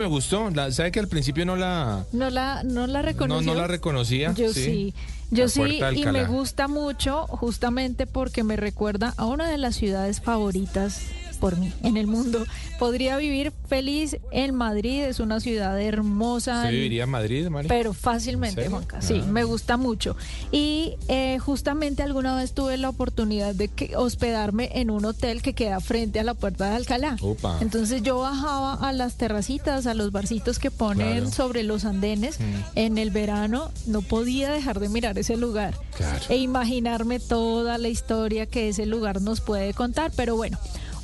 Me gustó. La, ¿Sabe que al principio no la, No la, no la no, reconoció. no la reconocía? Yo sí, yo sí, y me gusta mucho justamente porque me recuerda a una de las ciudades favoritas por mí en el mundo. Podría vivir feliz en Madrid, es una ciudad hermosa. ¿Usted viviría en Madrid, Mari? Pero ¿En fácilmente? Juanca. Sí, Ah. me gusta mucho. Y eh, justamente alguna vez tuve la oportunidad de que hospedarme en un hotel que queda frente a la puerta de Alcalá. Upa. Entonces yo bajaba a las terracitas, a los barcitos que ponen Claro. sobre los andenes Mm. en el verano. No podía dejar de mirar ese lugar Claro. e imaginarme toda la historia que ese lugar nos puede contar. Pero bueno.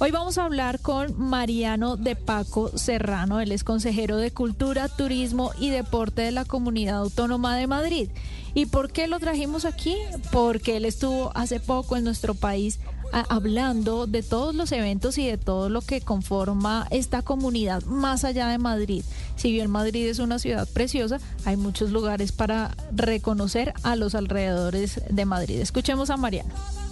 Hoy vamos a hablar con Mariano de Paco Serrano, él es consejero de Cultura, Turismo y Deporte de la Comunidad Autónoma de Madrid. ¿Y por qué lo trajimos aquí? Porque él estuvo hace poco en nuestro país hablando de todos los eventos y de todo lo que conforma esta comunidad más allá de Madrid. Si bien Madrid es una ciudad preciosa, hay muchos lugares para reconocer a los alrededores de Madrid. Escuchemos a Mariano.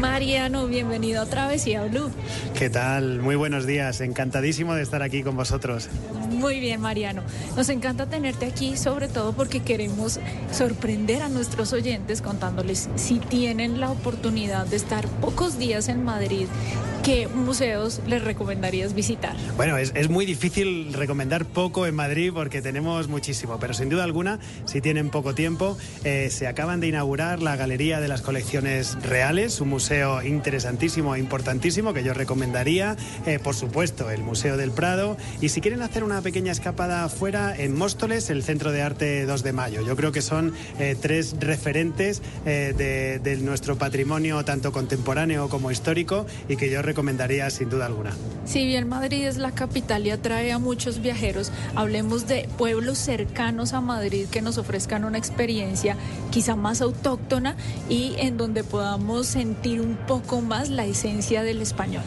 Mariano, bienvenido a Travesía Blue. ¿Qué tal? Muy buenos días. Encantadísimo de estar aquí con vosotros. Muy bien, Mariano. Nos encanta tenerte aquí, sobre todo porque queremos sorprender a nuestros oyentes contándoles si tienen la oportunidad de estar pocos días en Madrid, ¿qué museos les recomendarías visitar? Bueno, es, es muy difícil recomendar poco en Madrid porque tenemos muchísimo, pero sin duda alguna, si tienen poco tiempo, eh, se acaban de inaugurar la Galería de las Colecciones Reales, un museo interesantísimo e importantísimo que yo recomendaría. Eh, por supuesto, el Museo del Prado. Y si quieren hacer una pequeña escapada afuera, en Móstoles, el Centro de Arte 2 de Mayo. Yo creo que son eh, tres referentes eh, de, de nuestro patrimonio, tanto contemporáneo como histórico, y que yo recomendaría sin duda alguna. Si bien Madrid es la capital y atrae a muchos viajeros, hablemos de pueblos cercanos a Madrid que nos ofrezcan una experiencia quizá más autóctona y en donde podamos sentir un poco más la esencia del español.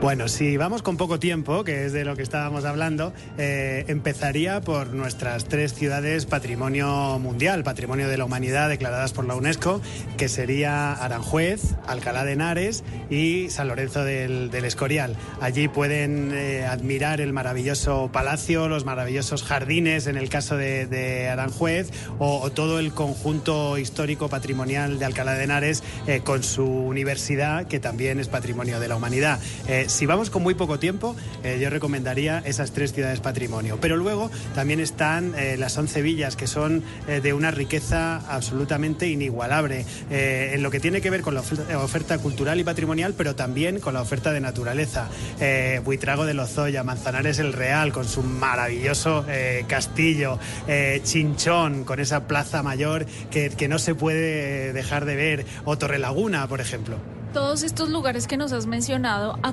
Bueno, si vamos con poco tiempo, que es de lo que estábamos hablando, eh, empezaría por nuestras tres ciudades patrimonio mundial, patrimonio de la humanidad declaradas por la UNESCO, que sería Aranjuez, Alcalá de Henares y San Lorenzo del, del Escorial. Allí pueden eh, admirar el maravilloso palacio, los maravillosos jardines, en el caso de, de Aranjuez, o, o todo el conjunto histórico patrimonial de Alcalá de Henares eh, con su universidad, que también es patrimonio de la humanidad. Eh, si vamos con muy poco tiempo, eh, yo recomendaría esas tres ciudades patrimonio. Pero luego también están eh, las once villas, que son eh, de una riqueza absolutamente inigualable en lo que tiene que ver con la oferta cultural y patrimonial, pero también con la oferta de naturaleza. Eh, Buitrago de Lozoya, Manzanares el Real, con su maravilloso eh, castillo, eh, Chinchón, con esa plaza mayor que, que no se puede dejar de ver, o Torrelaguna, por ejemplo. Todos estos lugares que nos has mencionado, ¿a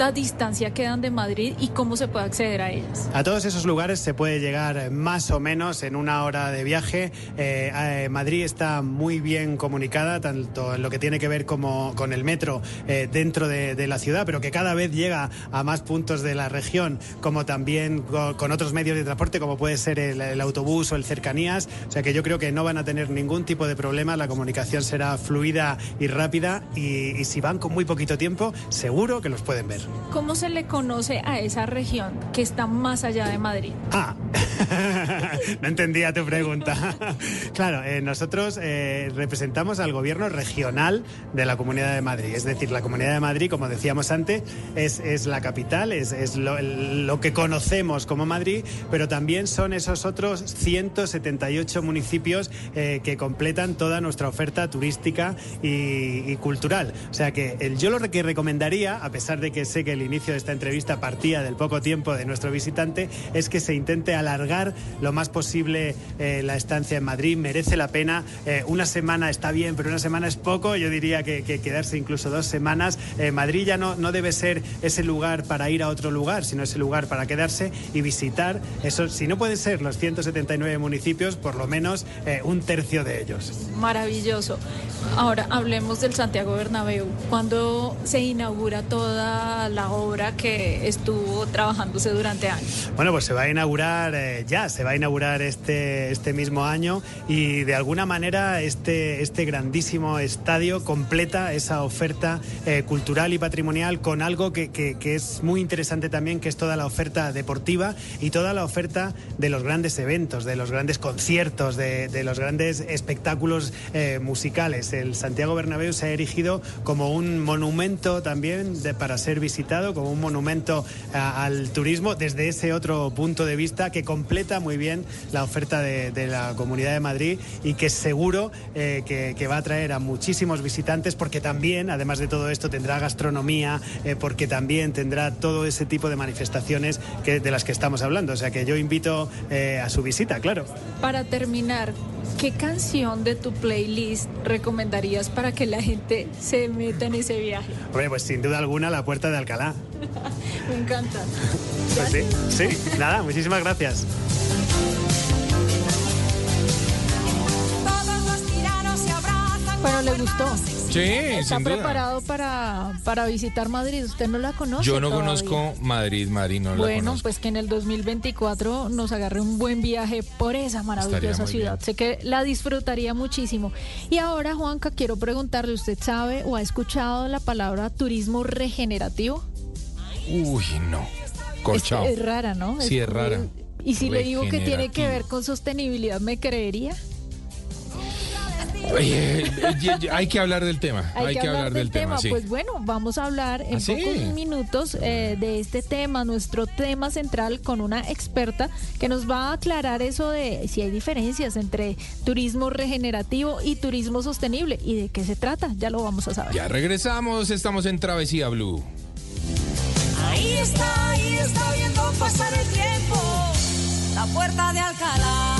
cuánta distancia quedan de Madrid y cómo se puede acceder a ellas? A todos esos lugares se puede llegar más o menos en una hora de viaje. Eh, eh, Madrid está muy bien comunicada, tanto en lo que tiene que ver como con el metro eh, dentro de, de la ciudad, pero que cada vez llega a más puntos de la región, como también co- con, otros medios de transporte, como puede ser el, el autobús o el cercanías. O sea que yo creo que no van a tener ningún tipo de problema, la comunicación será fluida y rápida y, y si van con muy poquito tiempo, seguro que los pueden ver. ¿Cómo se le conoce a esa región que está más allá de Madrid? Ah, no entendía tu pregunta. claro, eh, nosotros eh, representamos al gobierno regional de la Comunidad de Madrid. Es decir, la Comunidad de Madrid, como decíamos antes, es, es la capital, es, es lo, lo que conocemos como Madrid, pero también son esos otros 178 municipios eh, que completan toda nuestra oferta turística y, y cultural. O sea que el, yo lo que recomendaría, a pesar de que que el inicio de esta entrevista partía del poco tiempo de nuestro visitante, es que se intente alargar lo más posible eh, la estancia en Madrid, merece la pena. Eh, una semana está bien, pero una semana es poco. Yo diría que, que quedarse incluso dos semanas. Eh, Madrid ya no, no debe ser ese lugar para ir a otro lugar, sino ese lugar para quedarse y visitar. Eso, si no pueden ser los 179 municipios, por lo menos eh, un tercio de ellos. Maravilloso. Ahora hablemos del Santiago Bernabéu. ¿Cuándo se inaugura toda la obra que estuvo trabajándose durante años? Bueno, pues se va a inaugurar eh, ya, se va a inaugurar este, este mismo año y de alguna manera este, este grandísimo estadio completa esa oferta eh, cultural y patrimonial con algo que, que- es muy interesante también, que es toda la oferta deportiva y toda la oferta de los grandes eventos, de los grandes conciertos, de, de los grandes espectáculos eh, musicales. El Santiago Bernabéu se ha erigido como un monumento también de- para ser visitado, como un monumento a- al turismo desde ese otro punto de vista que completa muy bien la oferta de, de la Comunidad de Madrid y que seguro eh, que, que va a atraer a muchísimos visitantes porque también, además de todo esto, tendrá gastronomía, eh, porque también tendrá todo ese tipo de manifestaciones que, de las que estamos hablando. O sea que yo invito eh, a su visita, claro. Para terminar, ¿qué canción de tu playlist recomendarías para que la gente se meta en ese viaje? Hombre, pues sin duda alguna la puerta de Alcalá. Me encanta. Pues sí, sí, nada, muchísimas gracias. Pero le gustó. Sí, Está sin duda. preparado para, para visitar Madrid. ¿Usted no la conoce? Yo no todavía? conozco Madrid, Madrid, no la Bueno, conozco. pues que en el 2024 nos agarre un buen viaje por esa maravillosa ciudad. bien. Sé que la disfrutaría muchísimo. Y ahora, Juanca, quiero preguntarle, ¿usted sabe o ha escuchado la palabra turismo regenerativo? Uy, no. Es, Corchado. es rara, ¿no? Sí, es como- rara. Y si le digo que tiene que ver con sostenibilidad, ¿me creería? Oye, eh, hay que hablar del tema. Hay, que, hablar del tema, sí. Pues bueno, vamos a hablar en ¿Ah, sí? pocos minutos eh, de este tema, nuestro tema central, con una experta que nos va a aclarar eso de si hay diferencias entre turismo regenerativo y turismo sostenible y de qué se trata. Ya lo vamos a saber. Ya regresamos, estamos en Travesía Blue. Ahí está, ahí está viendo pasar el tiempo. La puerta de Alcalá.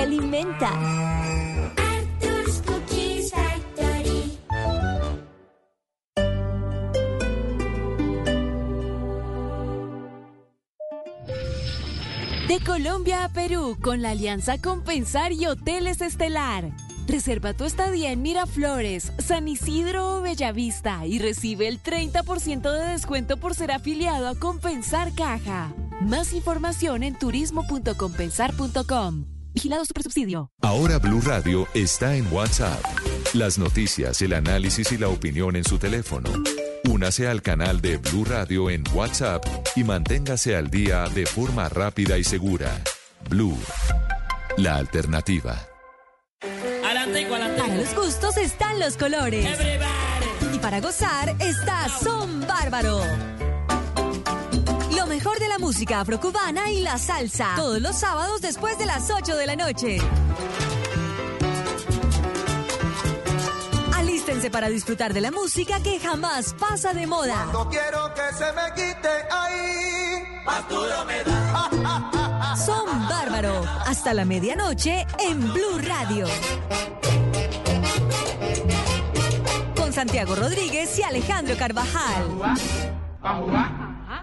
alimenta. Cookies. De Colombia a Perú, con la alianza Compensar y Hoteles Estelar. Reserva tu estadía en Miraflores, San Isidro o Bellavista y recibe el 30% de descuento por ser afiliado a Compensar Caja. Más información en turismo.compensar.com. Vigilado Supersubsidio. Ahora Blue Radio está en WhatsApp. Las noticias, el análisis y la opinión en su teléfono. Únase al canal de Blue Radio en WhatsApp y manténgase al día de forma rápida y segura. Blue, la alternativa. Para los gustos están los colores. Y para gozar está Son Bárbaro. La música afrocubana y la salsa. Todos los sábados después de las 8 de la noche. Alístense para disfrutar de la música que jamás pasa de moda. No quiero que se me quite ahí. Más duro me da. Son Bárbaro. Hasta la medianoche en Blue Radio. Con Santiago Rodríguez y Alejandro Carvajal.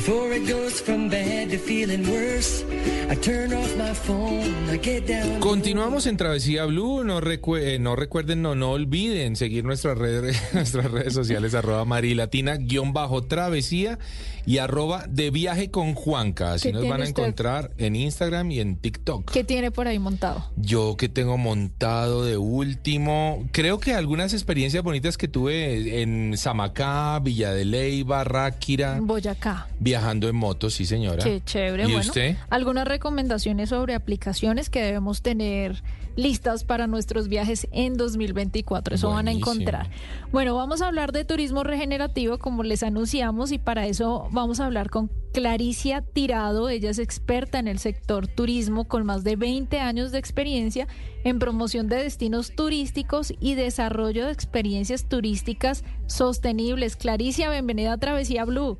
Before. Continuamos en Travesía Blue. No, recue- eh, no recuerden, no, no olviden seguir nuestras redes, nuestras redes sociales, arroba marilatina, guion bajo travesía y arroba de viaje con Juanca. Así ¿Qué nos van a usted? encontrar en Instagram y en TikTok. ¿Qué tiene por ahí montado? Yo que tengo montado de último, creo que algunas experiencias bonitas que tuve en Samacá, Villa de Leyva, Ráquira, Boyacá. viajando en moto, sí señora. Qué chévere. ¿Y bueno, usted? algunas recomendaciones sobre aplicaciones que debemos tener listas para nuestros viajes en 2024. Eso van a encontrar. Bueno, vamos a hablar de turismo regenerativo, como les anunciamos, y para eso vamos a hablar con Claricia Tirado. Ella es experta en el sector turismo con más de 20 años de experiencia en promoción de destinos turísticos y desarrollo de experiencias turísticas sostenibles. Claricia, bienvenida a Travesía Blue.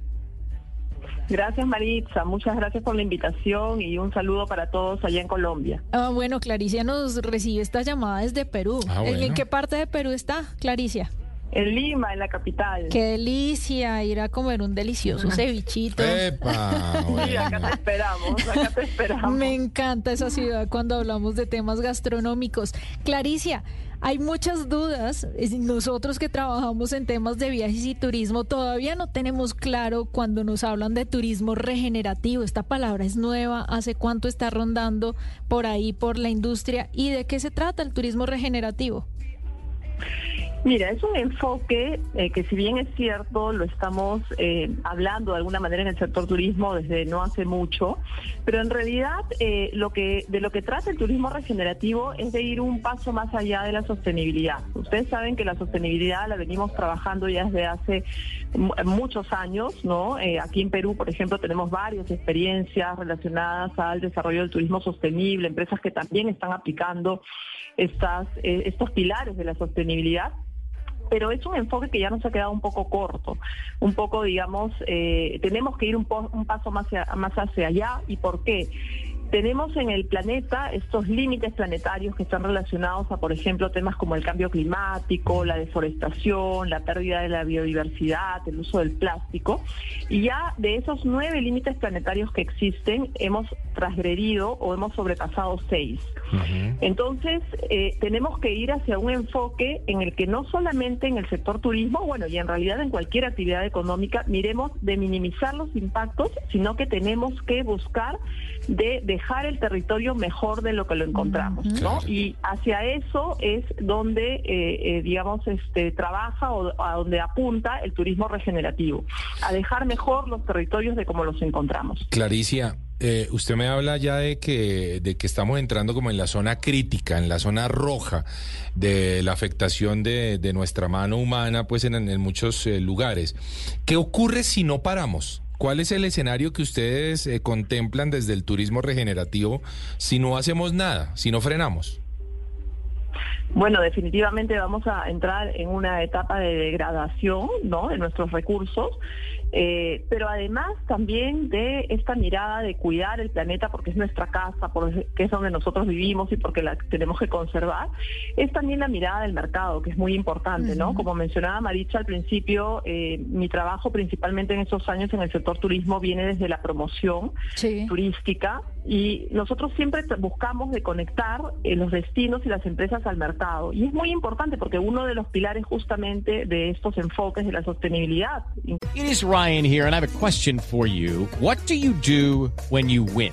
Gracias Maritza, muchas gracias por la invitación y un saludo para todos allá en Colombia. Ah, bueno, Claricia nos recibe esta llamada desde Perú. Ah, ¿En- ¿En bueno. qué parte de Perú está, Claricia? En Lima, en la capital. Qué delicia ir a comer un delicioso cevichito. Epa, Sí, acá te esperamos, acá te esperamos. Me encanta esa ciudad cuando hablamos de temas gastronómicos. Claricia, hay muchas dudas. Nosotros que trabajamos en temas de viajes y turismo todavía no tenemos claro cuando nos hablan de turismo regenerativo. Esta palabra es nueva. ¿Hace cuánto está rondando por ahí, por la industria? ¿Y de qué se trata el turismo regenerativo? Mira, es un enfoque eh, que si bien es cierto, lo estamos eh, hablando de alguna manera en el sector turismo desde no hace mucho, pero en realidad eh, lo que de lo que trata el turismo regenerativo es de ir un paso más allá de la sostenibilidad. Ustedes saben que la sostenibilidad la venimos trabajando ya desde hace mu- muchos años, ¿no? Aquí en Perú, por ejemplo, tenemos varias experiencias relacionadas al desarrollo del turismo sostenible, empresas que también están aplicando estos pilares de la sostenibilidad pero es un enfoque que ya nos ha quedado un poco corto, un poco, digamos, eh, tenemos que ir un, paso más más hacia allá. ¿Y por qué? Tenemos en el planeta estos límites planetarios que están relacionados a, por ejemplo, temas como el cambio climático, la deforestación, la pérdida de la biodiversidad, el uso del plástico. Y ya de esos nueve límites planetarios que existen, hemos transgredido o hemos sobrepasado seis. Entonces, eh, tenemos que ir hacia un enfoque en el que no solamente en el sector turismo, bueno, y en realidad en cualquier actividad económica, miremos de minimizar los impactos, sino que tenemos que buscar de dejar el territorio mejor de lo que lo encontramos, ¿no? Y hacia eso es donde, eh, eh, digamos, este trabaja o a donde apunta el turismo regenerativo, a dejar mejor los territorios de como los encontramos. Claricia, eh, usted me habla ya de que, de que estamos entrando como en la zona crítica, en la zona roja de la afectación de, de nuestra mano humana, pues en, en muchos eh, lugares. ¿Qué ocurre si no paramos? ¿Cuál es el escenario que ustedes eh, contemplan desde el turismo regenerativo si no hacemos nada, si no frenamos? Bueno, definitivamente vamos a entrar en una etapa de degradación ¿no? de nuestros recursos, eh, pero además también de esta mirada de cuidar el planeta porque es nuestra casa, porque es donde nosotros vivimos y porque la tenemos que conservar, es también la mirada del mercado, que es muy importante. ¿no? Como mencionaba Maricha al principio, eh, mi trabajo principalmente en estos años en el sector turismo viene desde la promoción turística y nosotros siempre buscamos de conectar eh, los destinos y las empresas al mercado. Y es muy importante porque uno de los pilares justamente de estos enfoques de la sostenibilidad. It win?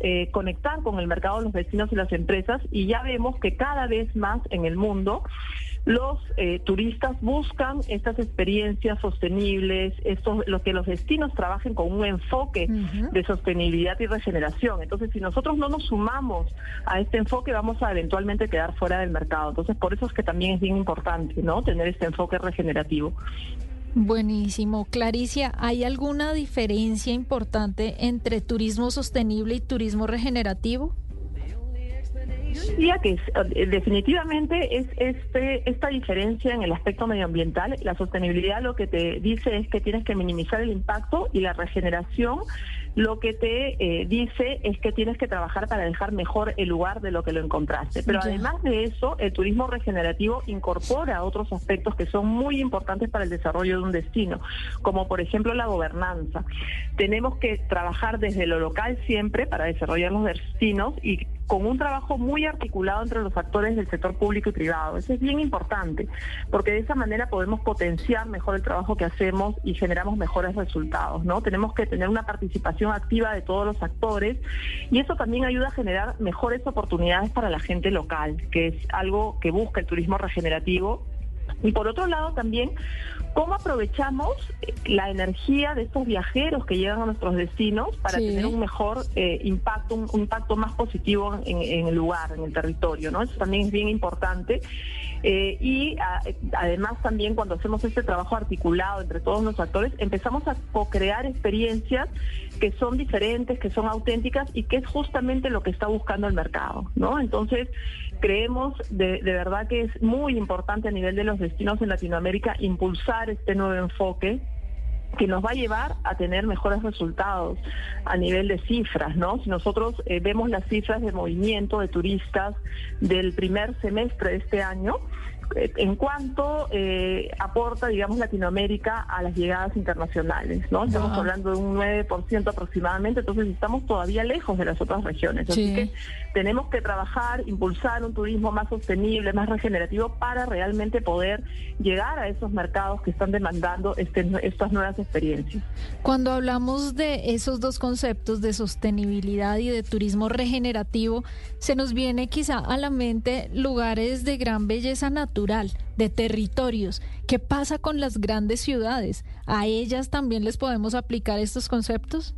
eh, conectar con el mercado los vecinos y las empresas y ya vemos que cada vez más en el mundo los eh, turistas buscan estas experiencias sostenibles, estos, lo que los destinos trabajen con un enfoque de sostenibilidad y regeneración. Entonces, si nosotros no nos sumamos a este enfoque, vamos a eventualmente quedar fuera del mercado. Entonces, por eso es que también es bien importante, ¿no? Tener este enfoque regenerativo. Buenísimo. Claricia, ¿hay alguna diferencia importante entre turismo sostenible y turismo regenerativo? Yo diría que eh, definitivamente es este esta diferencia en el aspecto medioambiental. La sostenibilidad lo que te dice es que tienes que minimizar el impacto y la regeneración lo que te eh, dice es que tienes que trabajar para dejar mejor el lugar de lo que lo encontraste. Pero además de eso, el turismo regenerativo incorpora otros aspectos que son muy importantes para el desarrollo de un destino, como por ejemplo la gobernanza. Tenemos que trabajar desde lo local siempre para desarrollar los destinos y con un trabajo muy articulado entre los actores del sector público y privado. Eso es bien importante, porque de esa manera podemos potenciar mejor el trabajo que hacemos y generamos mejores resultados, ¿no? Tenemos que tener una participación activa de todos los actores y eso también ayuda a generar mejores oportunidades para la gente local, que es algo que busca el turismo regenerativo y por otro lado también, ¿cómo aprovechamos eh, la energía de estos viajeros que llegan a nuestros destinos para tener un mejor eh, impacto, un, impacto más positivo en, el lugar, en el territorio? ¿no? Eso también es bien importante. Eh, y además también cuando hacemos este trabajo articulado entre todos los actores, empezamos a co-crear experiencias que son diferentes, que son auténticas y que es justamente lo que está buscando el mercado, ¿no? Entonces, creemos de, de verdad que es muy importante a nivel de los destinos en Latinoamérica impulsar este nuevo enfoque que nos va a llevar a tener mejores resultados a nivel de cifras, ¿no? Si nosotros eh, vemos las cifras de movimiento de turistas del primer semestre de este año, eh, en cuanto eh, aporta, digamos, Latinoamérica a las llegadas internacionales, ¿no? Estamos hablando de un 9% aproximadamente, entonces estamos todavía lejos de las otras regiones. Así que tenemos que trabajar, impulsar un turismo más sostenible, más regenerativo para realmente poder llegar a esos mercados que están demandando este, estas nuevas experiencias. Cuando hablamos de esos dos conceptos de sostenibilidad y de turismo regenerativo, se nos viene quizá a la mente lugares de gran belleza natural de territorios. ¿Qué pasa con las grandes ciudades? ¿A ellas también les podemos aplicar estos conceptos?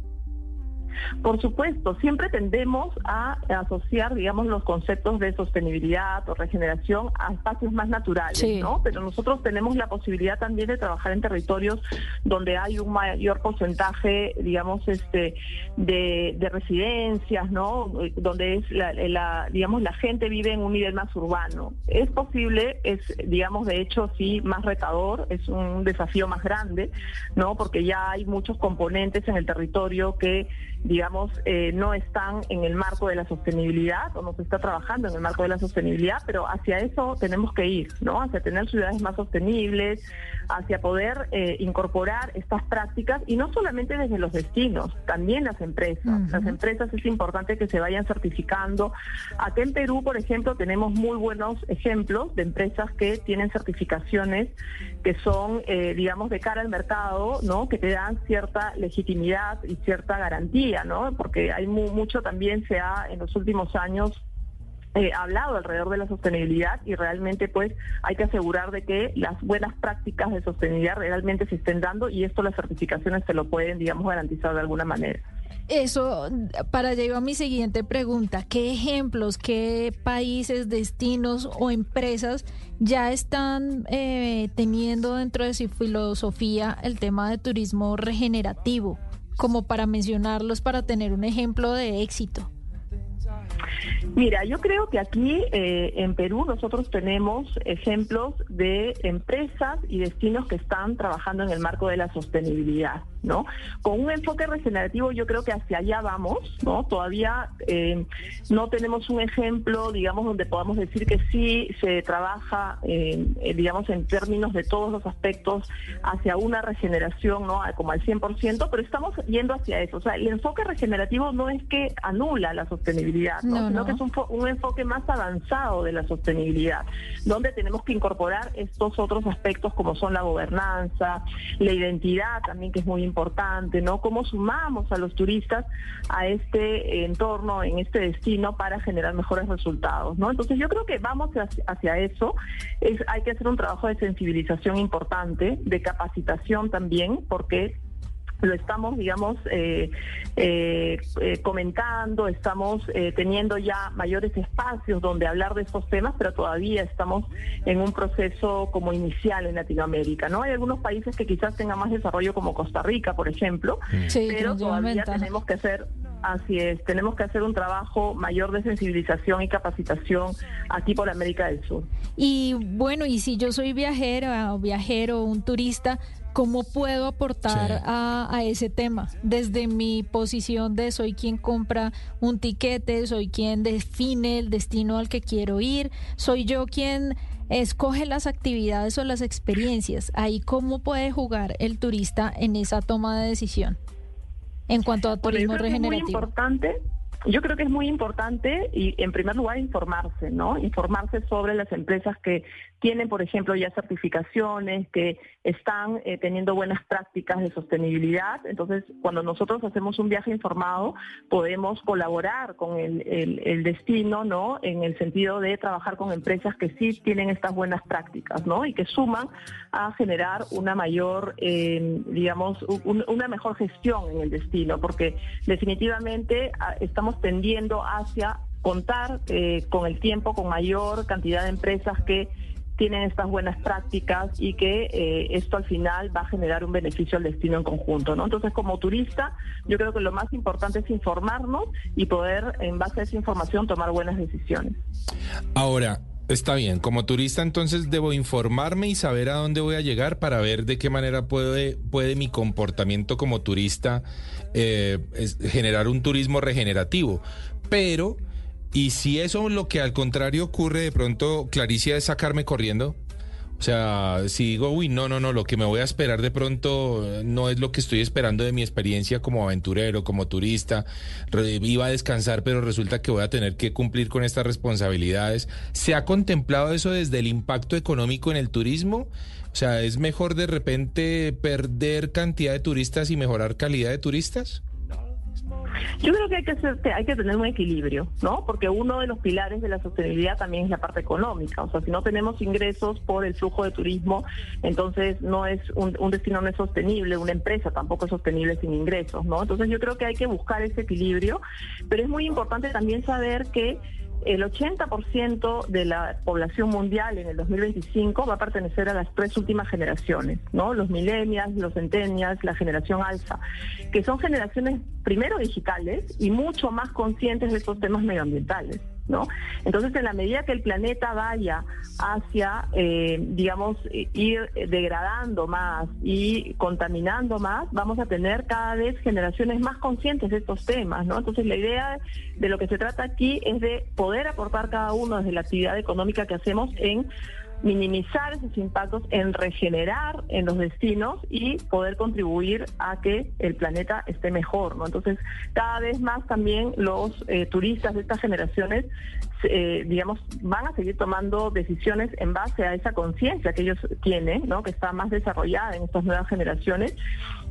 Por supuesto, siempre tendemos a asociar, digamos, los conceptos de sostenibilidad o regeneración a espacios más naturales, ¿no? Pero nosotros tenemos la posibilidad también de trabajar en territorios donde hay un mayor porcentaje, digamos, este, de, residencias, ¿no? Donde es la, digamos, la gente vive en un nivel más urbano. Es posible, es, digamos, de hecho, sí, más retador, es un desafío más grande, ¿no? Porque ya hay muchos componentes en el territorio que digamos, eh, no están en el marco de la sostenibilidad o no se está trabajando en el marco de la sostenibilidad, pero hacia eso tenemos que ir, ¿no? Hacia tener ciudades más sostenibles, hacia poder eh, incorporar estas prácticas y no solamente desde los destinos, también las empresas. Las empresas es importante que se vayan certificando. Aquí en Perú, por ejemplo, tenemos muy buenos ejemplos de empresas que tienen certificaciones que son, eh, digamos, de cara al mercado, ¿no? Que te dan cierta legitimidad y cierta garantía, Porque hay mucho también se ha en los últimos años eh, hablado alrededor de la sostenibilidad y realmente pues hay que asegurar de que las buenas prácticas de sostenibilidad realmente se estén dando y esto las certificaciones se lo pueden, digamos, garantizar de alguna manera. Eso, para llevar a mi siguiente pregunta, ¿qué ejemplos, qué países, destinos o empresas ya están eh, teniendo dentro de su filosofía el tema de turismo regenerativo? Como para mencionarlos, para tener un ejemplo de éxito. Mira, yo creo que aquí eh, en Perú nosotros tenemos ejemplos de empresas y destinos que están trabajando en el marco de la sostenibilidad, ¿no? Con un enfoque regenerativo yo creo que hacia allá vamos, ¿no? Todavía eh, no tenemos un ejemplo, digamos, donde podamos decir que sí se trabaja, eh, digamos, en términos de todos los aspectos hacia una regeneración, ¿no? Como al 100%, pero estamos yendo hacia eso. O sea, el enfoque regenerativo no es que anula la sostenibilidad, ¿no? No, sino no. que es un, un enfoque más avanzado de la sostenibilidad, donde tenemos que incorporar estos otros aspectos como son la gobernanza, la identidad también que es muy importante, ¿no? Cómo sumamos a los turistas a este entorno, en este destino para generar mejores resultados, ¿no? Entonces yo creo que vamos hacia, eso. Es, hay que hacer un trabajo de sensibilización importante, de capacitación también, porque lo estamos, digamos, eh, eh, eh, comentando, estamos eh, teniendo ya mayores espacios donde hablar de estos temas, pero todavía estamos en un proceso como inicial en Latinoamérica, ¿no? Hay algunos países que quizás tengan más desarrollo como Costa Rica, por ejemplo, Sí, pero todavía tenemos que hacer Así es, tenemos que hacer un trabajo mayor de sensibilización y capacitación aquí por América del Sur. Y bueno, y si yo soy viajera o viajero, un turista, ¿cómo puedo aportar Sí. a, a ese tema? Desde mi posición de soy quien compra un tiquete, soy quien define el destino al que quiero ir, soy yo quien escoge las actividades o las experiencias. Ahí, ¿cómo puede jugar el turista en esa toma de decisión? En cuanto a turismo que es muy regenerativo. importante. Yo creo que es muy importante y en primer lugar informarse, ¿no? Informarse sobre las empresas que tienen, por ejemplo, ya certificaciones, que están eh, teniendo buenas prácticas de sostenibilidad. Entonces, cuando nosotros hacemos un viaje informado, podemos colaborar con el, el- destino, ¿no? En el sentido de trabajar con empresas que sí tienen estas buenas prácticas, ¿no? Y que suman a generar una mayor, eh, digamos, un- una mejor gestión en el destino, porque definitivamente ah, tendiendo hacia contar eh, con el tiempo con mayor cantidad de empresas que tienen estas buenas prácticas y que eh, esto al final va a generar un beneficio al destino en conjunto, ¿no? Entonces, como turista, yo creo que lo más importante es informarnos y poder, en base a esa información, tomar buenas decisiones. Ahora, está bien, como turista entonces debo informarme y saber a dónde voy a llegar para ver de qué manera puede, puede mi comportamiento como turista eh, generar un turismo regenerativo. Pero, ¿y si eso lo que al contrario ocurre de pronto, Claricia, es sacarme corriendo? O sea, si digo, uy, no, no, no, lo que me voy a esperar de pronto eh, no es lo que estoy esperando de mi experiencia como aventurero, como turista, iba a descansar, pero resulta que voy a tener que cumplir con estas responsabilidades. ¿Se ha contemplado eso desde el impacto económico en el turismo? O sea, ¿es mejor de repente perder cantidad de turistas y mejorar calidad de turistas? Yo creo que hay que, hacer- hay que tener un equilibrio, ¿no? Porque uno de los pilares de la sostenibilidad también es la parte económica. O sea, si no tenemos ingresos por el flujo de turismo, entonces no es un, un destino no es sostenible, una empresa tampoco es sostenible sin ingresos, ¿no? Entonces yo creo que hay que buscar ese equilibrio, pero es muy importante también saber que el 80% de la población mundial en el 2025 va a pertenecer a las tres últimas generaciones, ¿no? Los millennials, los centennials, la generación alfa, que son generaciones primero digitales y mucho más conscientes de estos temas medioambientales. ¿No? Entonces, en la medida que el planeta vaya hacia, eh, digamos, eh, ir degradando más y contaminando más, vamos a tener cada vez generaciones más conscientes de estos temas, ¿no? Entonces, la idea de lo que se trata aquí es de poder aportar cada uno desde la actividad económica que hacemos en minimizar esos impactos, en regenerar en los destinos y poder contribuir a que el planeta esté mejor, ¿no? Entonces, cada vez más también los eh, turistas de estas generaciones, eh, digamos, van a seguir tomando decisiones en base a esa conciencia que ellos tienen, ¿no? Que está más desarrollada en estas nuevas generaciones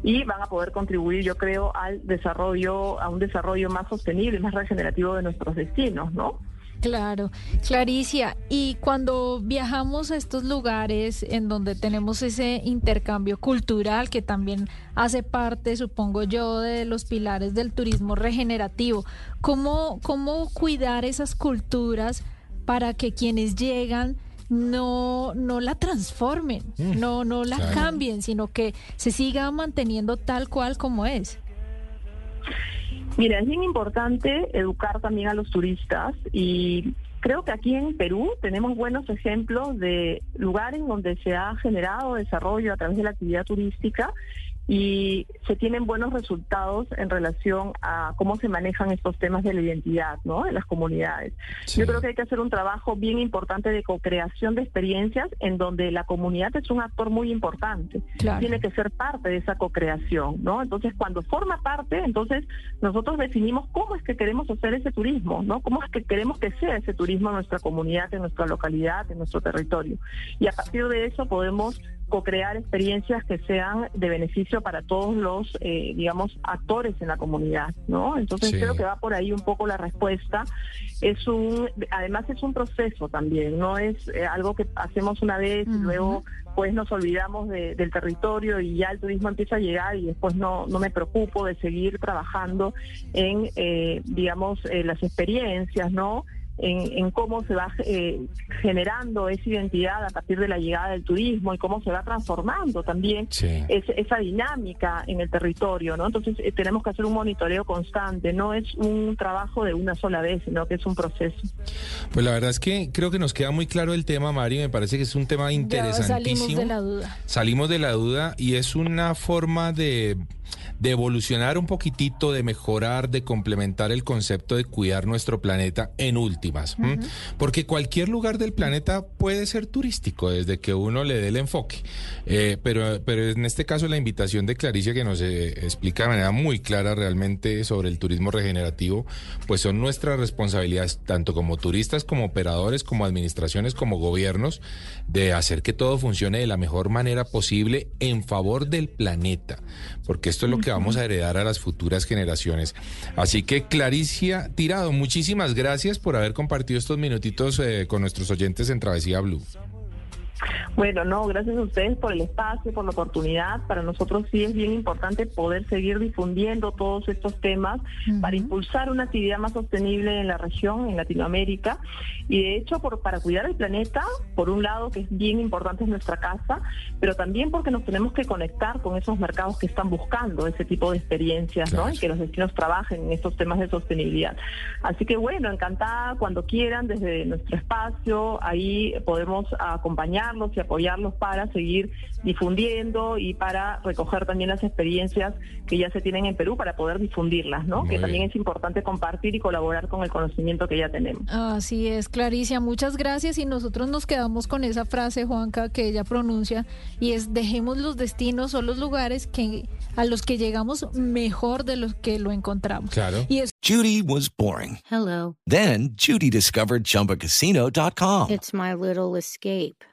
y van a poder contribuir, yo creo, al desarrollo, a un desarrollo más sostenible más regenerativo de nuestros destinos, ¿no? Claro, Claricia, y cuando viajamos a estos lugares en donde tenemos ese intercambio cultural que también hace parte, supongo yo, de los pilares del turismo regenerativo, ¿cómo, cómo cuidar esas culturas para que quienes llegan no, no la transformen, Mm, no, no la claro. cambien, sino que se siga manteniendo tal cual como es? Mira, es bien importante educar también a los turistas y creo que aquí en Perú tenemos buenos ejemplos de lugares donde se ha generado desarrollo a través de la actividad turística y se tienen buenos resultados en relación a cómo se manejan estos temas de la identidad, ¿no? En las comunidades. Yo creo que hay que hacer un trabajo bien importante de co-creación de experiencias en donde la comunidad es un actor muy importante. Tiene que ser parte de esa co-creación, ¿no? Entonces, cuando forma parte, entonces nosotros definimos cómo es que queremos hacer ese turismo, ¿no? Cómo es que queremos que sea ese turismo en nuestra comunidad, en nuestra localidad, en nuestro territorio. Y a partir de eso podemos co-crear experiencias que sean de beneficio para todos los, eh, digamos, actores en la comunidad, ¿no? Entonces creo que va por ahí un poco la respuesta. Es un, además es un proceso también, no es eh, algo que hacemos una vez y luego pues nos olvidamos del territorio y ya el turismo empieza a llegar y después no, no me preocupo de seguir trabajando en, eh, digamos, las experiencias, ¿no? En, cómo se va eh, generando esa identidad a partir de la llegada del turismo y cómo se va transformando también esa dinámica en el territorio, ¿no? Entonces eh, tenemos que hacer un monitoreo constante, no es un trabajo de una sola vez, sino que es un proceso. Pues la verdad es que creo que nos queda muy claro el tema, Mario, me parece que es un tema interesantísimo. salimos de la duda. Salimos de la duda y es una forma de de evolucionar un poquitito, de mejorar, de complementar el concepto de cuidar nuestro planeta en últimas. Porque cualquier lugar del planeta puede ser turístico desde que uno le dé el enfoque. Eh, pero, pero en este caso la invitación de Claricia que nos eh, explica de manera muy clara realmente sobre el turismo regenerativo, pues son nuestras responsabilidades tanto como turistas, como operadores, como administraciones, como gobiernos, de hacer que todo funcione de la mejor manera posible en favor del planeta. Porque esto es lo que vamos a heredar a las futuras generaciones. Así que Claricia Tirado, muchísimas gracias por haber compartido estos minutitos eh, con nuestros oyentes en Travesía Blue. Bueno, no, gracias a ustedes por el espacio, por la oportunidad. Para nosotros sí es bien importante poder seguir difundiendo todos estos temas para impulsar una actividad más sostenible en la región, en Latinoamérica. Y de hecho, por, para cuidar el planeta, por un lado, que es bien importante en nuestra casa, pero también porque nos tenemos que conectar con esos mercados que están buscando ese tipo de experiencias, ¿no? Y que los destinos trabajen en estos temas de sostenibilidad. Así que bueno, encantada cuando quieran desde nuestro espacio, ahí podemos acompañarlos y apoyarlos para seguir difundiendo y para recoger también las experiencias que ya se tienen en Perú para poder difundirlas, ¿no? que también es importante compartir y colaborar con el conocimiento que ya tenemos. Así es, Claricia, muchas gracias y nosotros nos quedamos con esa frase, Juanca, que ella pronuncia y es dejemos los destinos o los lugares que a los que llegamos mejor de los que lo encontramos. Claro. Y es Judy was boring. Hello. Then Judy discovered chumbacasino.com. It's my little escape.